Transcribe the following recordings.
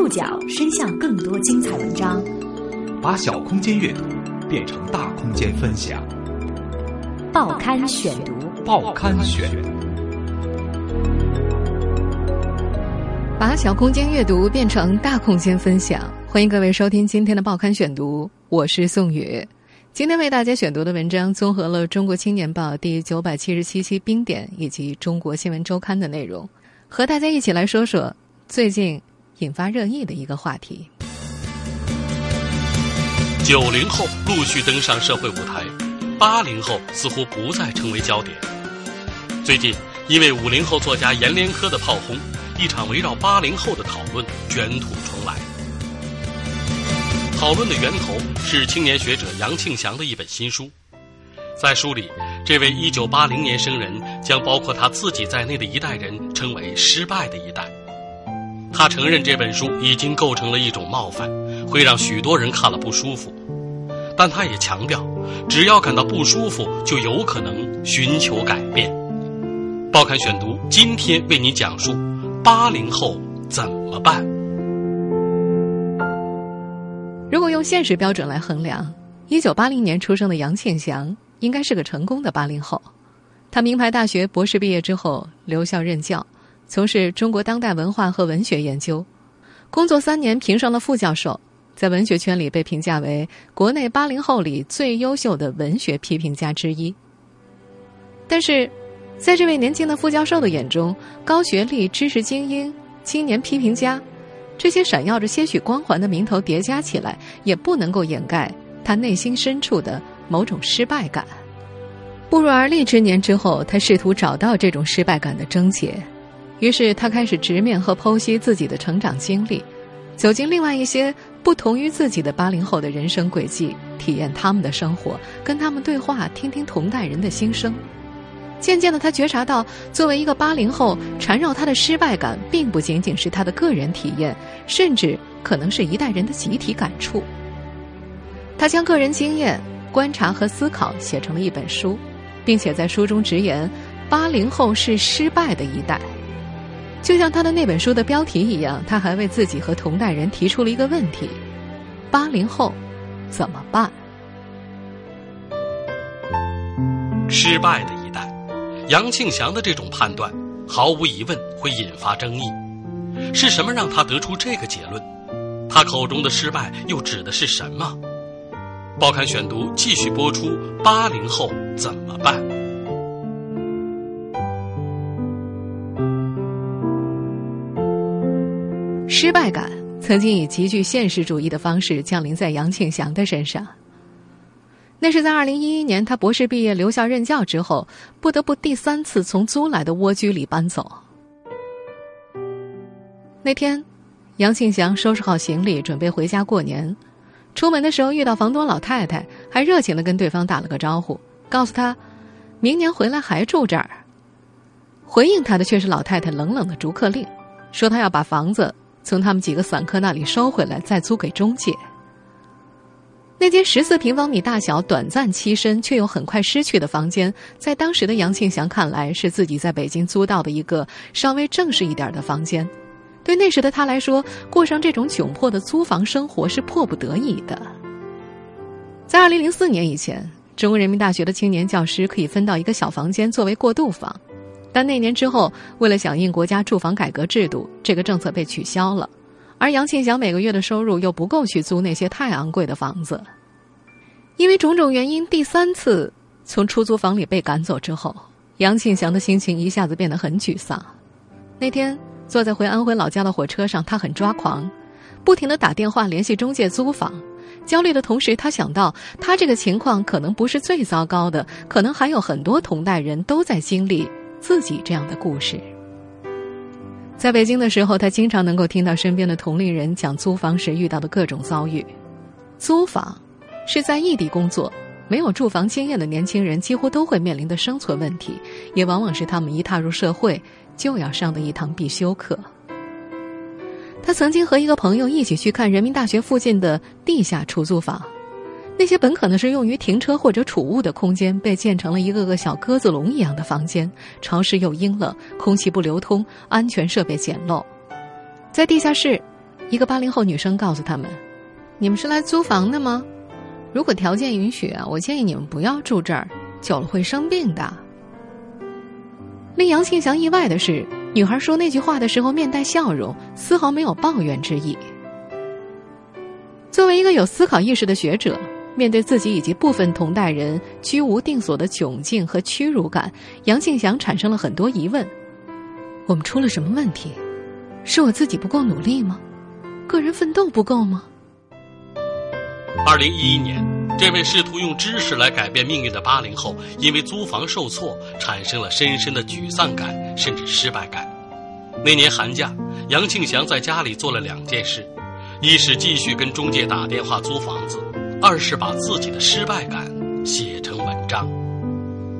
触角伸向更多精彩文章，把小空间阅读变成大空间分享。报刊选读，报刊选，把小空间阅读变成大空间分享。欢迎各位收听今天的报刊选读，我是宋宇。今天为大家选读的文章综合了《中国青年报》第九百七十七期冰点以及《中国新闻周刊》的内容，和大家一起来说说最近引发热议的一个话题。九零后陆续登上社会舞台，八零后似乎不再成为焦点。最近，因为五零后作家阎连科的炮轰，一场围绕八零后的讨论卷土重来。讨论的源头是青年学者杨庆祥的一本新书，在书里，这位一九八零年生人将包括他自己在内的一代人称为“失败的一代”。他承认这本书已经构成了一种冒犯，会让许多人看了不舒服，但他也强调，只要感到不舒服，就有可能寻求改变。报刊选读今天为你讲述：八零后怎么办？如果用现实标准来衡量，一九八零年出生的杨庆祥应该是个成功的八零后。他名牌大学博士毕业之后留校任教，从事中国当代文化和文学研究，工作三年评上了副教授，在文学圈里被评价为国内八零后里最优秀的文学批评家之一。但是，在这位年轻的副教授的眼中，高学历、知识精英、青年批评家。这些闪耀着些许光环的名头叠加起来，也不能够掩盖他内心深处的某种失败感。步入而立之年之后，他试图找到这种失败感的症结，于是他开始直面和剖析自己的成长经历，走进另外一些不同于自己的八零后的人生轨迹，体验他们的生活，跟他们对话，听听同代人的心声。渐渐的，他觉察到，作为一个八零后，缠绕他的失败感，并不仅仅是他的个人体验，甚至可能是一代人的集体感触。他将个人经验、观察和思考写成了一本书，并且在书中直言：“八零后是失败的一代。”就像他的那本书的标题一样，他还为自己和同代人提出了一个问题：“八零后怎么办？”失败的一代。杨庆祥的这种判断，毫无疑问会引发争议。是什么让他得出这个结论？他口中的失败又指的是什么？报刊选读继续播出：八零后怎么办？失败感曾经以极具现实主义的方式降临在杨庆祥的身上。那是在二零一一年，他博士毕业留校任教之后，不得不第三次从租来的蜗居里搬走。那天，杨庆祥收拾好行李，准备回家过年。出门的时候遇到房东老太太，还热情的跟对方打了个招呼，告诉他，明年回来还住这儿。回应他的却是老太太冷冷的逐客令，说他要把房子从他们几个散客那里收回来，再租给中介。那间十四平方米大小、短暂栖身却又很快失去的房间，在当时的杨庆祥看来，是自己在北京租到的一个稍微正式一点的房间。对那时的他来说，过上这种窘迫的租房生活是迫不得已的。在二零零四年以前，中国人民大学的青年教师可以分到一个小房间作为过渡房，但那年之后，为了响应国家住房改革制度，这个政策被取消了。而杨庆祥每个月的收入又不够去租那些太昂贵的房子，因为种种原因，第三次从出租房里被赶走之后，杨庆祥的心情一下子变得很沮丧。那天坐在回安徽老家的火车上，他很抓狂，不停的打电话联系中介租房。焦虑的同时，他想到他这个情况可能不是最糟糕的，可能还有很多同代人都在经历自己这样的故事。在北京的时候，他经常能够听到身边的同龄人讲租房时遇到的各种遭遇。租房是在异地工作、没有住房经验的年轻人几乎都会面临的生存问题，也往往是他们一踏入社会就要上的一堂必修课。他曾经和一个朋友一起去看人民大学附近的地下出租房。那些本可能是用于停车或者储物的空间，被建成了一个个小鸽子笼一样的房间，潮湿又阴冷，空气不流通，安全设备简陋。在地下室，一个八零后女生告诉他们：“你们是来租房的吗？如果条件允许啊，我建议你们不要住这儿，久了会生病的。”令杨庆祥意外的是，女孩说那句话的时候面带笑容，丝毫没有抱怨之意。作为一个有思考意识的学者，面对自己以及部分同代人居无定所的窘境和屈辱感，杨庆祥产生了很多疑问：我们出了什么问题？是我自己不够努力吗？个人奋斗不够吗？二零一一年，这位试图用知识来改变命运的八零后，因为租房受挫，产生了深深的沮丧感，甚至失败感。那年寒假，杨庆祥在家里做了两件事：一是继续跟中介打电话租房子；二是把自己的失败感写成文章。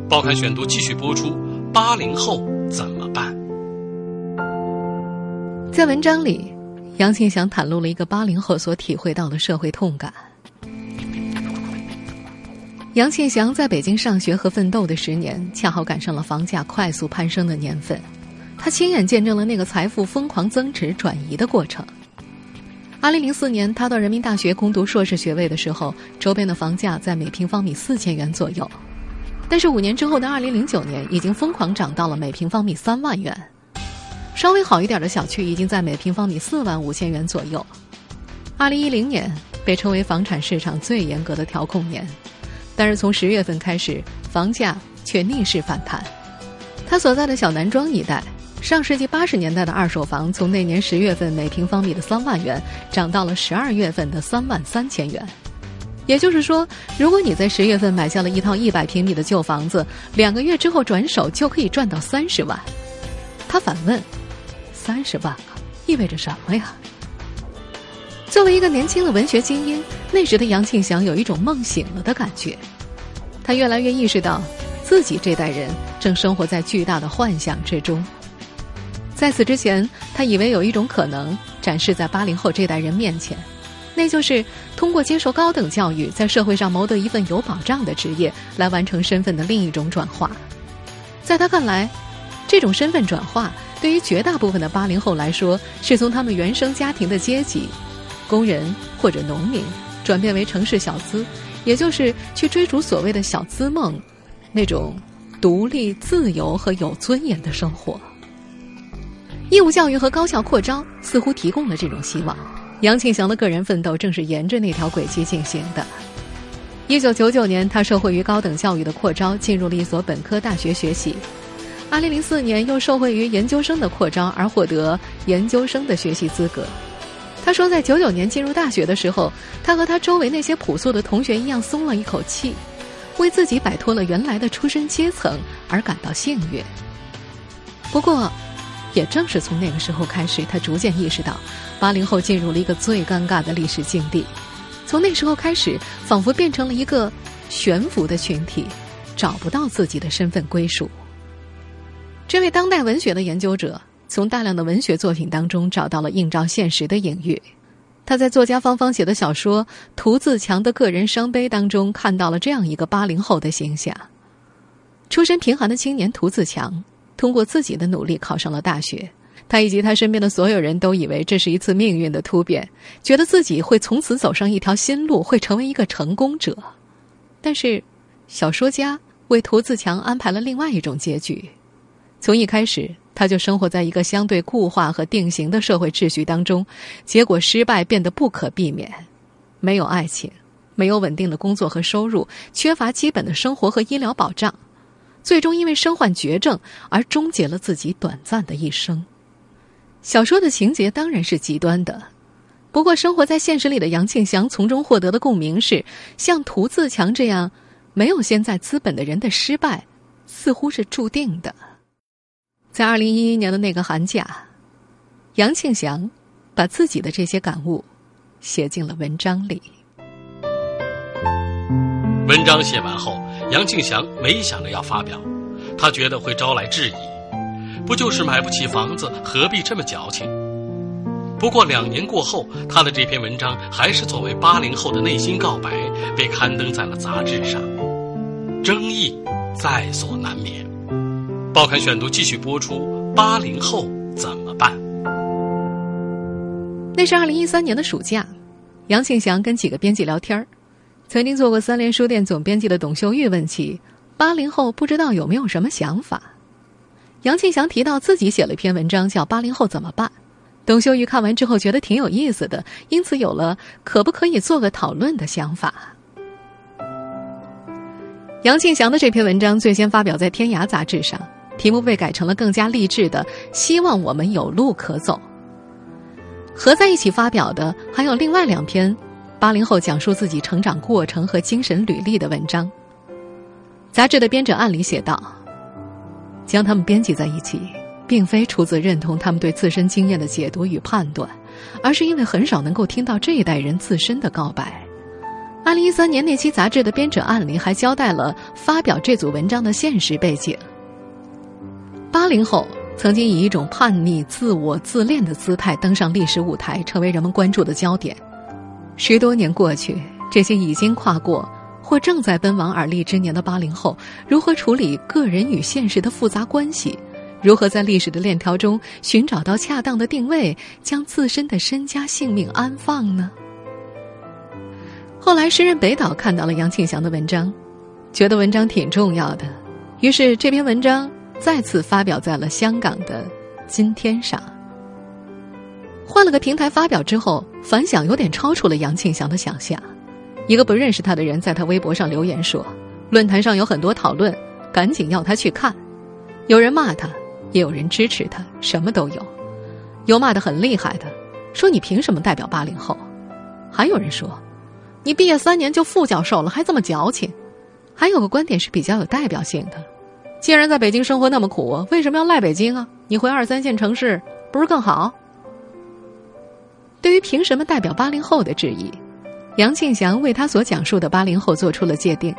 报刊选读继续播出：八零后怎么办？在文章里，杨庆祥袒露了一个八零后所体会到的社会痛感。杨庆祥在北京上学和奋斗的十年，恰好赶上了房价快速攀升的年份，他亲眼见证了那个财富疯狂增值转移的过程。二零零四年，他到人民大学攻读硕士学位的时候，周边的房价在每平方米四千元左右，但是五年之后的二零零九年，已经疯狂涨到了每平方米三万元。稍微好一点的小区已经在每平方米四万五千元左右。二零一零年被称为房产市场最严格的调控年。但是从十月份开始，房价却逆势反弹。他所在的小南庄一带，上世纪八十年代的二手房，从那年十月份每平方米的三万元，涨到了十二月份的三万三千元。也就是说，如果你在十月份买下了一套一百平米的旧房子，两个月之后转手就可以赚到三十万。他反问：“三十万，意味着什么呀？”作为一个年轻的文学精英，那时的杨庆祥有一种梦醒了的感觉。他越来越意识到，自己这代人正生活在巨大的幻想之中。在此之前，他以为有一种可能展示在八零后这代人面前，那就是通过接受高等教育，在社会上谋得一份有保障的职业，来完成身份的另一种转化。在他看来，这种身份转化对于绝大部分的八零后来说，是从他们原生家庭的阶级。工人或者农民转变为城市小资，也就是去追逐所谓的小资梦，那种独立、自由和有尊严的生活。义务教育和高校扩招似乎提供了这种希望。杨庆祥的个人奋斗正是沿着那条轨迹进行的。一九九九年，他受惠于高等教育的扩招，进入了一所本科大学学习。二零零四年，又受惠于研究生的扩招而获得研究生的学习资格。他说，在九九年进入大学的时候，他和他周围那些朴素的同学一样松了一口气，为自己摆脱了原来的出身阶层而感到幸运。不过，也正是从那个时候开始，他逐渐意识到，八零后进入了一个最尴尬的历史境地。从那时候开始，仿佛变成了一个悬浮的群体，找不到自己的身份归属。这位当代文学的研究者。从大量的文学作品当中找到了映照现实的隐喻，他在作家芳芳写的小说《涂自强的个人伤悲》当中看到了这样一个八零后的形象：出身贫寒的青年涂自强，通过自己的努力考上了大学。他以及他身边的所有人都以为这是一次命运的突变，觉得自己会从此走上一条新路，会成为一个成功者。但是，小说家为涂自强安排了另外一种结局，从一开始。他就生活在一个相对固化和定型的社会秩序当中，结果失败变得不可避免。没有爱情，没有稳定的工作和收入，缺乏基本的生活和医疗保障，最终因为身患绝症而终结了自己短暂的一生。小说的情节当然是极端的，不过生活在现实里的杨庆祥从中获得的共鸣是：像涂自强这样没有现在资本的人的失败，似乎是注定的。在二零一一年的那个寒假，杨庆祥把自己的这些感悟写进了文章里。文章写完后，杨庆祥没想着要发表，他觉得会招来质疑。不就是买不起房子，何必这么矫情？不过两年过后，他的这篇文章还是作为八零后的内心告白，被刊登在了杂志上，争议在所难免。报刊选读继续播出：八零后怎么办？那是二零一三年的暑假，杨庆祥跟几个编辑聊天儿，曾经做过三联书店总编辑的董秀玉问起八零后不知道有没有什么想法。杨庆祥提到自己写了一篇文章，叫《八零后怎么办》。董秀玉看完之后觉得挺有意思的，因此有了可不可以做个讨论的想法。杨庆祥的这篇文章最先发表在《天涯》杂志上，题目被改成了更加励志的“希望我们有路可走”。合在一起发表的还有另外两篇八零后讲述自己成长过程和精神履历的文章。杂志的编者案里写道。将他们编辑在一起，并非出自认同他们对自身经验的解读与判断，而是因为很少能够听到这一代人自身的告白。二零一三年那期杂志的编者案里还交代了发表这组文章的现实背景。八零后曾经以一种叛逆、自我、自恋的姿态登上历史舞台，成为人们关注的焦点。十多年过去，这些已经跨过。或正在奔往而立之年的八零后，如何处理个人与现实的复杂关系？如何在历史的链条中寻找到恰当的定位，将自身的身家性命安放呢？后来，诗人北岛看到了杨庆祥的文章，觉得文章挺重要的，于是这篇文章再次发表在了香港的《今天》上。换了个平台发表之后，反响有点超出了杨庆祥的想象。一个不认识他的人在他微博上留言说：“论坛上有很多讨论，赶紧要他去看。”有人骂他，也有人支持他，什么都有。有骂得很厉害的，说：“你凭什么代表八零后？”还有人说：“你毕业三年就副教授了，还这么矫情。”还有个观点是比较有代表性的：“既然在北京生活那么苦，为什么要赖北京啊？你回二三线城市不是更好？”对于凭什么代表八零后的质疑。杨庆祥为他所讲述的八零后做出了界定，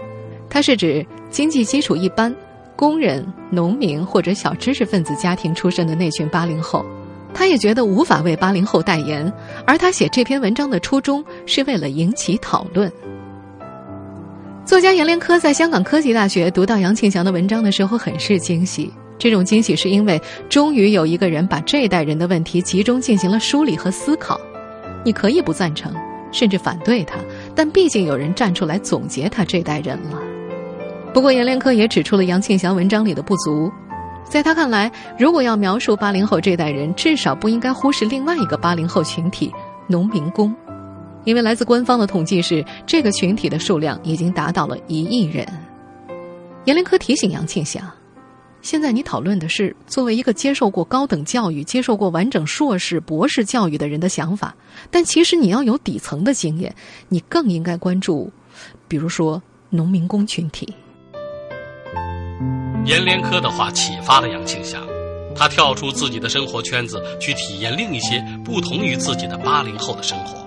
他是指经济基础一般、工人、农民或者小知识分子家庭出身的那群八零后。他也觉得无法为八零后代言，而他写这篇文章的初衷是为了引起讨论。作家阎连科在香港科技大学读到杨庆祥的文章的时候，很是惊喜。这种惊喜是因为终于有一个人把这一代人的问题集中进行了梳理和思考。你可以不赞成。甚至反对他，但毕竟有人站出来总结他这代人了。不过，阎连科也指出了杨庆祥文章里的不足。在他看来，如果要描述八零后这代人，至少不应该忽视另外一个八零后群体——农民工，因为来自官方的统计是，这个群体的数量已经达到了一亿人。阎连科提醒杨庆祥。现在你讨论的是作为一个接受过高等教育、接受过完整硕士、博士教育的人的想法，但其实你要有底层的经验，你更应该关注，比如说农民工群体。阎连科的话启发了杨庆祥，他跳出自己的生活圈子，去体验另一些不同于自己的八零后的生活。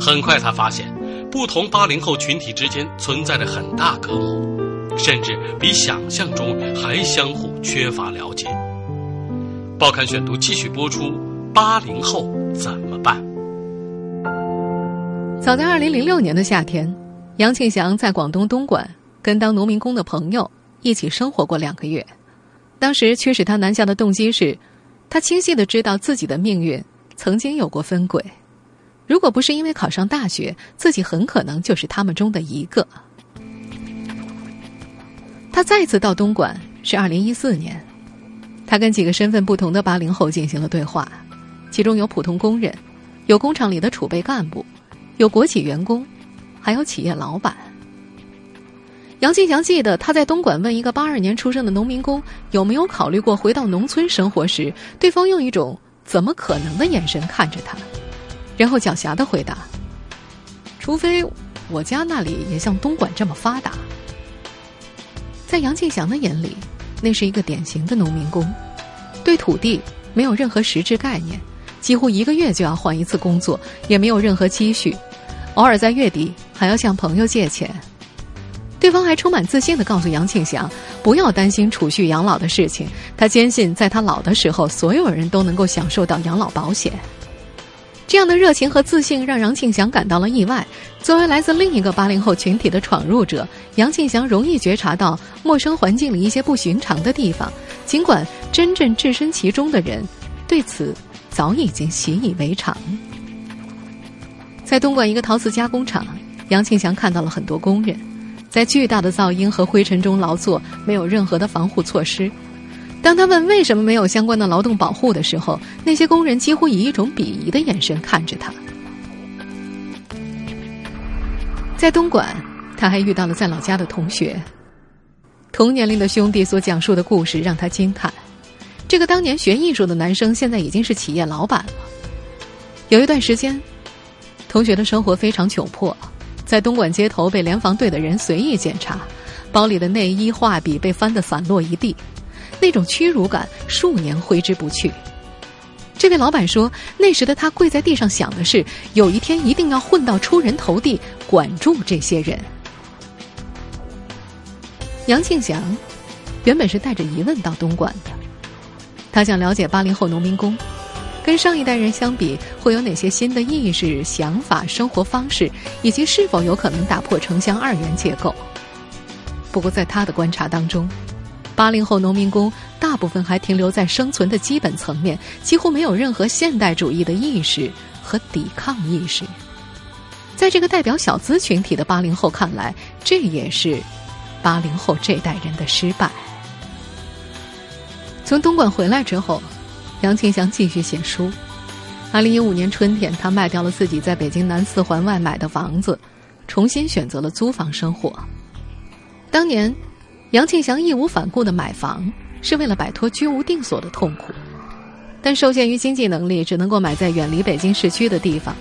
很快，他发现不同八零后群体之间存在着很大隔膜。甚至比想象中还相互缺乏了解。报刊选读继续播出：八零后怎么办？早在二零零六年的夏天，杨庆祥在广东东莞跟当农民工的朋友一起生活过两个月。当时驱使他南下的动机是，他清晰的知道自己的命运曾经有过分轨。如果不是因为考上大学，自己很可能就是他们中的一个。他再次到东莞是二零一四年，他跟几个身份不同的八零后进行了对话，其中有普通工人，有工厂里的储备干部，有国企员工，还有企业老板。杨庆祥记得他在东莞问一个八二年出生的农民工有没有考虑过回到农村生活时，对方用一种怎么可能的眼神看着他，然后狡黠的回答：“除非我家那里也像东莞这么发达。”在杨庆祥的眼里，那是一个典型的农民工，对土地没有任何实质概念，几乎一个月就要换一次工作，也没有任何积蓄，偶尔在月底还要向朋友借钱。对方还充满自信地告诉杨庆祥，不要担心储蓄养老的事情，他坚信在他老的时候，所有人都能够享受到养老保险。这样的热情和自信让杨庆祥感到了意外。作为来自另一个八零后群体的闯入者，杨庆祥容易觉察到陌生环境里一些不寻常的地方，尽管真正置身其中的人对此早已经习以为常。在东莞一个陶瓷加工厂，杨庆祥看到了很多工人，在巨大的噪音和灰尘中劳作，没有任何的防护措施。当他问为什么没有相关的劳动保护的时候，那些工人几乎以一种鄙夷的眼神看着他。在东莞，他还遇到了在老家的同学。同年龄的兄弟所讲述的故事让他惊叹：这个当年学艺术的男生，现在已经是企业老板了。有一段时间。同学的生活非常窘迫，在东莞街头被联防队的人随意检查，包里的内衣、画笔被翻得散落一地，那种屈辱感数年挥之不去。这位老板说，那时的他跪在地上想的是，有一天一定要混到出人头地，管住这些人。杨庆祥原本是带着疑问到东莞的，他想了解八零后农民工。跟上一代人相比，会有哪些新的意识、想法、生活方式，以及是否有可能打破城乡二元结构？不过，在他的观察当中，八零后农民工大部分还停留在生存的基本层面，几乎没有任何现代主义的意识和抵抗意识。在这个代表小资群体的八零后看来，这也是八零后这代人的失败。从东莞回来之后。杨庆祥继续写书。二零一五年春天，他卖掉了自己在北京南四环外买的房子，重新选择了租房生活。当年，杨庆祥义无反顾的买房，是为了摆脱居无定所的痛苦。但受限于经济能力，只能够买在远离北京市区的地方，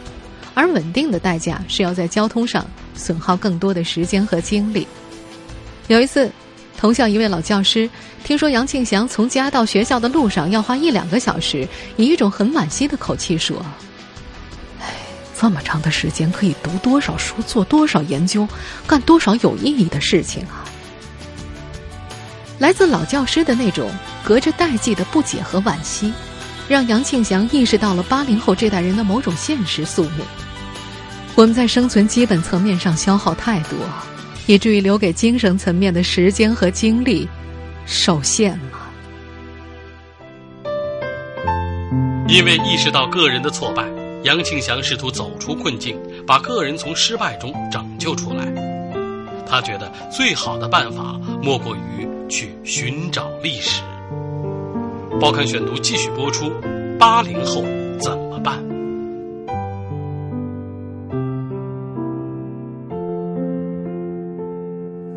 而稳定的代价是要在交通上损耗更多的时间和精力。有一次。同校一位老教师听说杨庆祥从家到学校的路上要花一两个小时，以一种很惋惜的口气说：“哎，这么长的时间可以读多少书、做多少研究、干多少有意义的事情啊！”来自老教师的那种隔着代际的不解和惋惜，让杨庆祥意识到了八零后这代人的某种现实宿命：我们在生存基本层面上消耗太多。以至于留给精神层面的时间和精力受限了。因为意识到个人的挫败，杨庆祥试图走出困境，把个人从失败中拯救出来。他觉得最好的办法莫过于去寻找历史。报刊选读继续播出：八零后怎么办？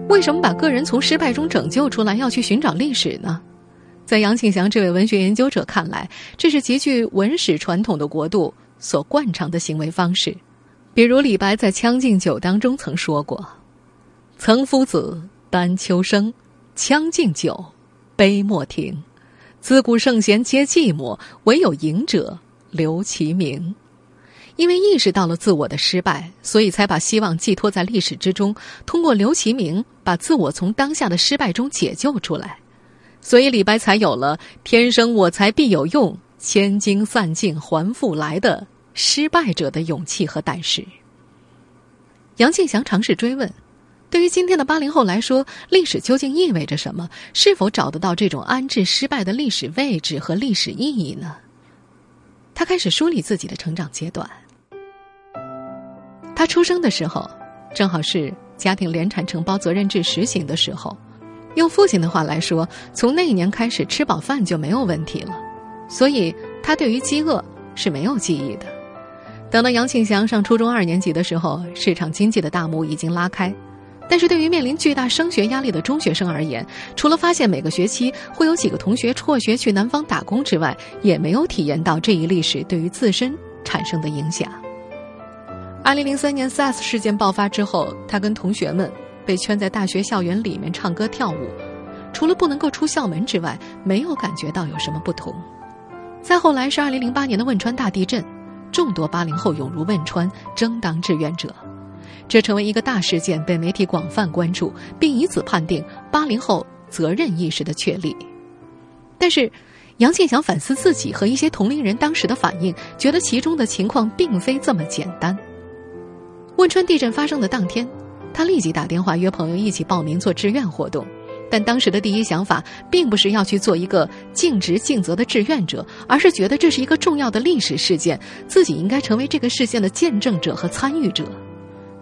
为什么把个人从失败中拯救出来，要去寻找历史呢？在杨庆祥这位文学研究者看来，这是极具文史传统的国度所惯常的行为方式。比如李白在《将进酒》当中曾说过：“岑夫子，丹丘生，将进酒，杯莫停。自古圣贤皆寂寞，唯有饮者留其名。”因为意识到了自我的失败，所以才把希望寄托在历史之中，通过刘其明把自我从当下的失败中解救出来。所以李白才有了“天生我材必有用，千金散尽还复来”的失败者的勇气和胆识。杨庆祥尝试追问：对于今天的八零后来说，历史究竟意味着什么？是否找得到这种安置失败的历史位置和历史意义呢？他开始梳理自己的成长阶段。他出生的时候，正好是家庭联产承包责任制实行的时候。用父亲的话来说，从那一年开始，吃饱饭就没有问题了。所以他对于饥饿是没有记忆的。等到杨庆祥上初中二年级的时候，市场经济的大幕已经拉开。但是对于面临巨大升学压力的中学生而言，除了发现每个学期会有几个同学辍学去南方打工之外，也没有体验到这一历史对于自身产生的影响。二零零三年 SARS 事件爆发之后，他跟同学们被圈在大学校园里面唱歌跳舞，除了不能够出校门之外，没有感觉到有什么不同。再后来是二零零八年的汶川大地震，众多八零后涌入汶川争当志愿者，这成为一个大事件，被媒体广泛关注，并以此判定八零后责任意识的确立。但是，杨庆祥反思自己和一些同龄人当时的反应，觉得其中的情况并非这么简单。汶川地震发生的当天，他立即打电话约朋友一起报名做志愿活动。但当时的第一想法并不是要去做一个尽职尽责的志愿者，而是觉得这是一个重要的历史事件，自己应该成为这个事件的见证者和参与者。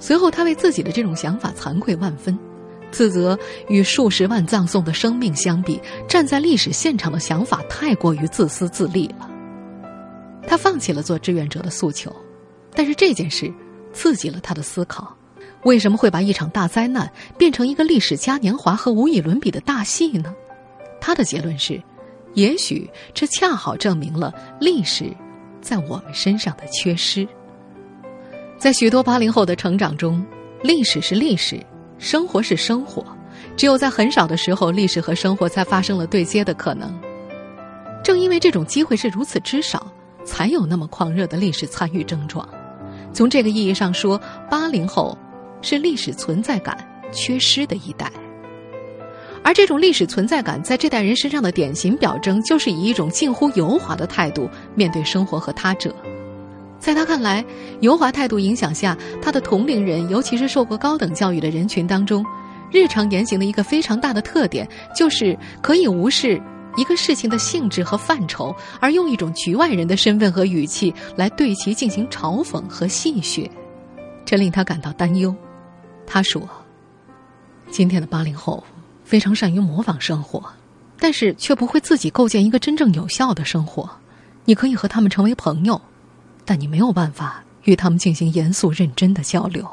随后，他为自己的这种想法惭愧万分，自责与数十万葬送的生命相比，站在历史现场的想法太过于自私自利了。他放弃了做志愿者的诉求，但是这件事刺激了他的思考。为什么会把一场大灾难变成一个历史嘉年华和无与伦比的大戏呢？他的结论是：也许这恰好证明了历史在我们身上的缺失。在许多八零后的成长中，历史是历史，生活是生活，只有在很少的时候，历史和生活才发生了对接的可能。正因为这种机会是如此之少，才有那么狂热的历史参与症状。从这个意义上说，八零后。是历史存在感缺失的一代，而这种历史存在感在这代人身上的典型表征，就是以一种近乎油滑的态度面对生活和他者。在他看来，油滑态度影响下，他的同龄人，尤其是受过高等教育的人群当中，日常言行的一个非常大的特点，就是可以无视一个事情的性质和范畴，而用一种局外人的身份和语气来对其进行嘲讽和戏谑，这令他感到担忧。他说：“今天的八零后非常善于模仿生活，但是却不会自己构建一个真正有效的生活。你可以和他们成为朋友，但你没有办法与他们进行严肃认真的交流。”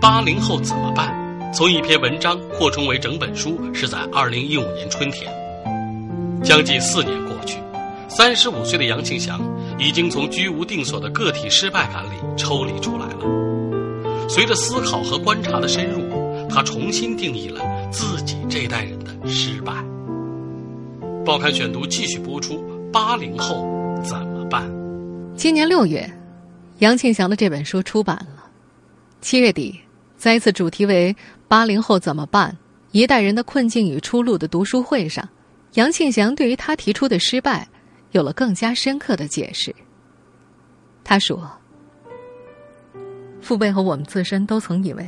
八零后怎么办？从一篇文章扩充为整本书，是在二零一五年春天。将近四年过去，三十五岁的杨庆祥已经从居无定所的个体失败感里抽离出来了。随着思考和观察的深入，他重新定义了自己这代人的失败。报刊选读继续播出：八零后？今年六月，杨庆祥的这本书出版了。七月底，在一次主题为“八零后怎么办？一代人的困境与出路”的读书会上，杨庆祥对于他提出的失败，有了更加深刻的解释。他说。父辈和我们自身都曾以为，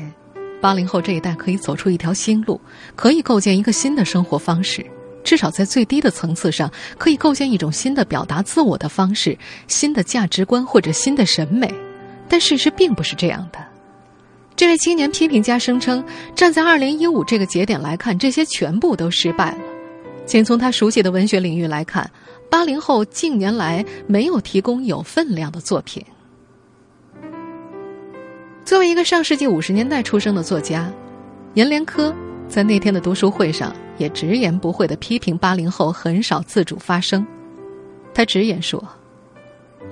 八零后这一代可以走出一条新路，可以构建一个新的生活方式，至少在最低的层次上，可以构建一种新的表达自我的方式、新的价值观或者新的审美。但事实并不是这样的。这位青年批评家声称，站在二零一五这个节点来看，这些全部都失败了。仅从他熟悉的文学领域来看，八零后近年来没有提供有分量的作品。作为一个上世纪五十年代出生的作家，阎连科在那天的读书会上也直言不讳的批评八零后很少自主发声。他直言说：“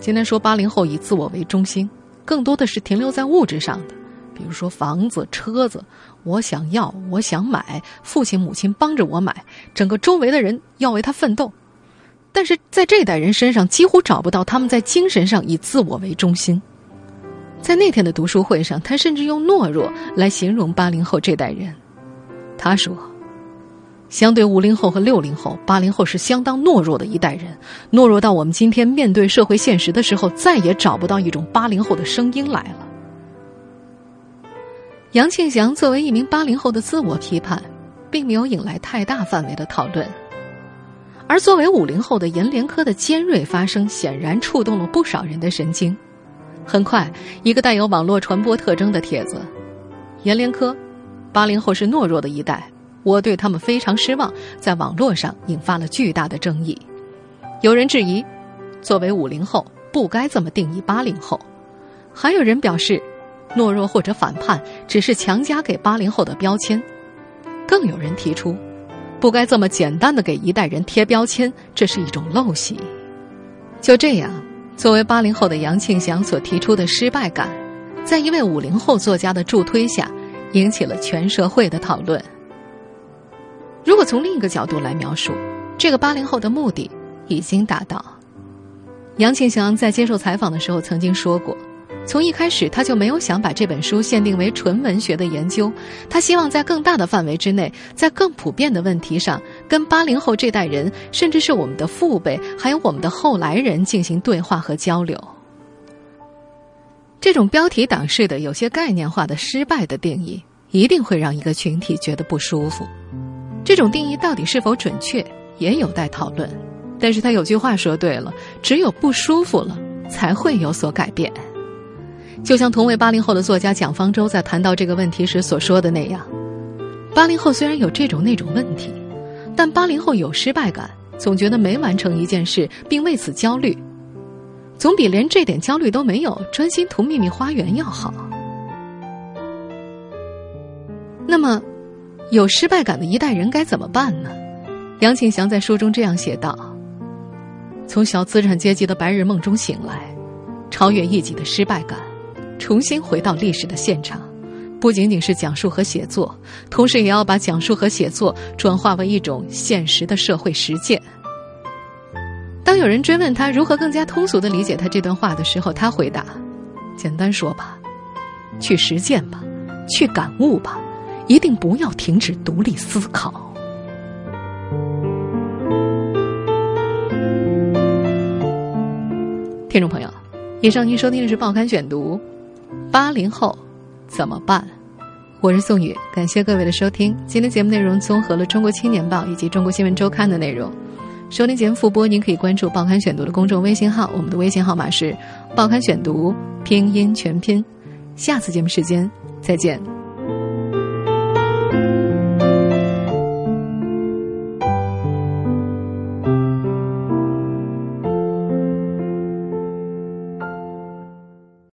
今天说八零后以自我为中心，更多的是停留在物质上的，比如说房子、车子，我想要，我想买，父亲母亲帮着我买，整个周围的人要为他奋斗。但是在这代人身上，几乎找不到他们在精神上以自我为中心。”在那天的读书会上，他甚至用懦弱来形容八零后这代人。他说：“相对五零后和六零后，八零后是相当懦弱的一代人，懦弱到我们今天面对社会现实的时候，再也找不到一种八零后的声音来了。”杨庆祥作为一名八零后的自我批判，并没有引来太大范围的讨论，而作为五零后的阎连科的尖锐发声，显然触动了不少人的神经。很快，一个带有网络传播特征的帖子，阎连科，八零后是懦弱的一代，我对他们非常失望，在网络上引发了巨大的争议。有人质疑，作为五零后不该这么定义八零后，还有人表示，懦弱或者反叛只是强加给八零后的标签，更有人提出，不该这么简单的给一代人贴标签，这是一种陋习。就这样。作为八零后的杨庆祥所提出的失败感，在一位五零后作家的助推下，引起了全社会的讨论。如果从另一个角度来描述，这个八零后的目的已经达到。杨庆祥在接受采访的时候曾经说过。从一开始，他就没有想把这本书限定为纯文学的研究。他希望在更大的范围之内，在更普遍的问题上，跟八零后这代人，甚至是我们的父辈，还有我们的后来人进行对话和交流。这种标题党式的、有些概念化的失败的定义，一定会让一个群体觉得不舒服。这种定义到底是否准确，也有待讨论。但是他有句话说对了：只有不舒服了，才会有所改变。就像同为八零后的作家蒋方舟在谈到这个问题时所说的那样，八零后虽然有这种那种问题，但八零后有失败感，总觉得没完成一件事，并为此焦虑，总比连这点焦虑都没有，专心图秘密花园要好。那么，有失败感的一代人该怎么办呢？杨庆祥在书中这样写道：“从小资产阶级的白日梦中醒来，超越一己的失败感。”重新回到历史的现场，不仅仅是讲述和写作，同时也要把讲述和写作转化为一种现实的社会实践。当有人追问他如何更加通俗的理解他这段话的时候，他回答：“简单说吧，去实践吧，去感悟吧，一定不要停止独立思考。”听众朋友，以上您收听的是《报刊选读》。八零后怎么办？我是宋宇，感谢各位的收听。今天节目内容综合了《中国青年报》以及《中国新闻周刊》的内容。收听节目复播，您可以关注《报刊选读》的公众微信号，我们的微信号码是“报刊选读”拼音全拼。下次节目时间再见。